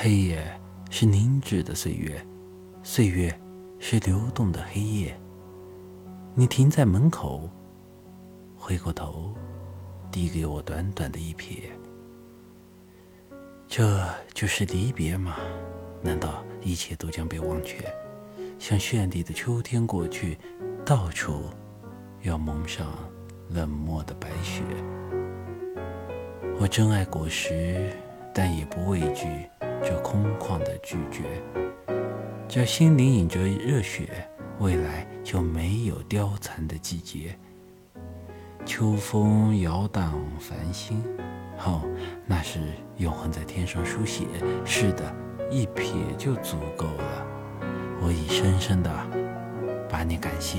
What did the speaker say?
黑夜是凝滞的岁月，岁月是流动的黑夜。你停在门口，回过头，递给我短短的一瞥。这就是离别吗？难道一切都将被忘却？像绚丽的秋天过去，到处要蒙上冷漠的白雪。我珍爱果实，但也不畏惧这空旷的拒绝。这心灵引着热血，未来就没有凋残的季节。秋风摇荡繁星，哦，那是永恒在天上书写。是的，一瞥就足够了。我已深深的把你感谢。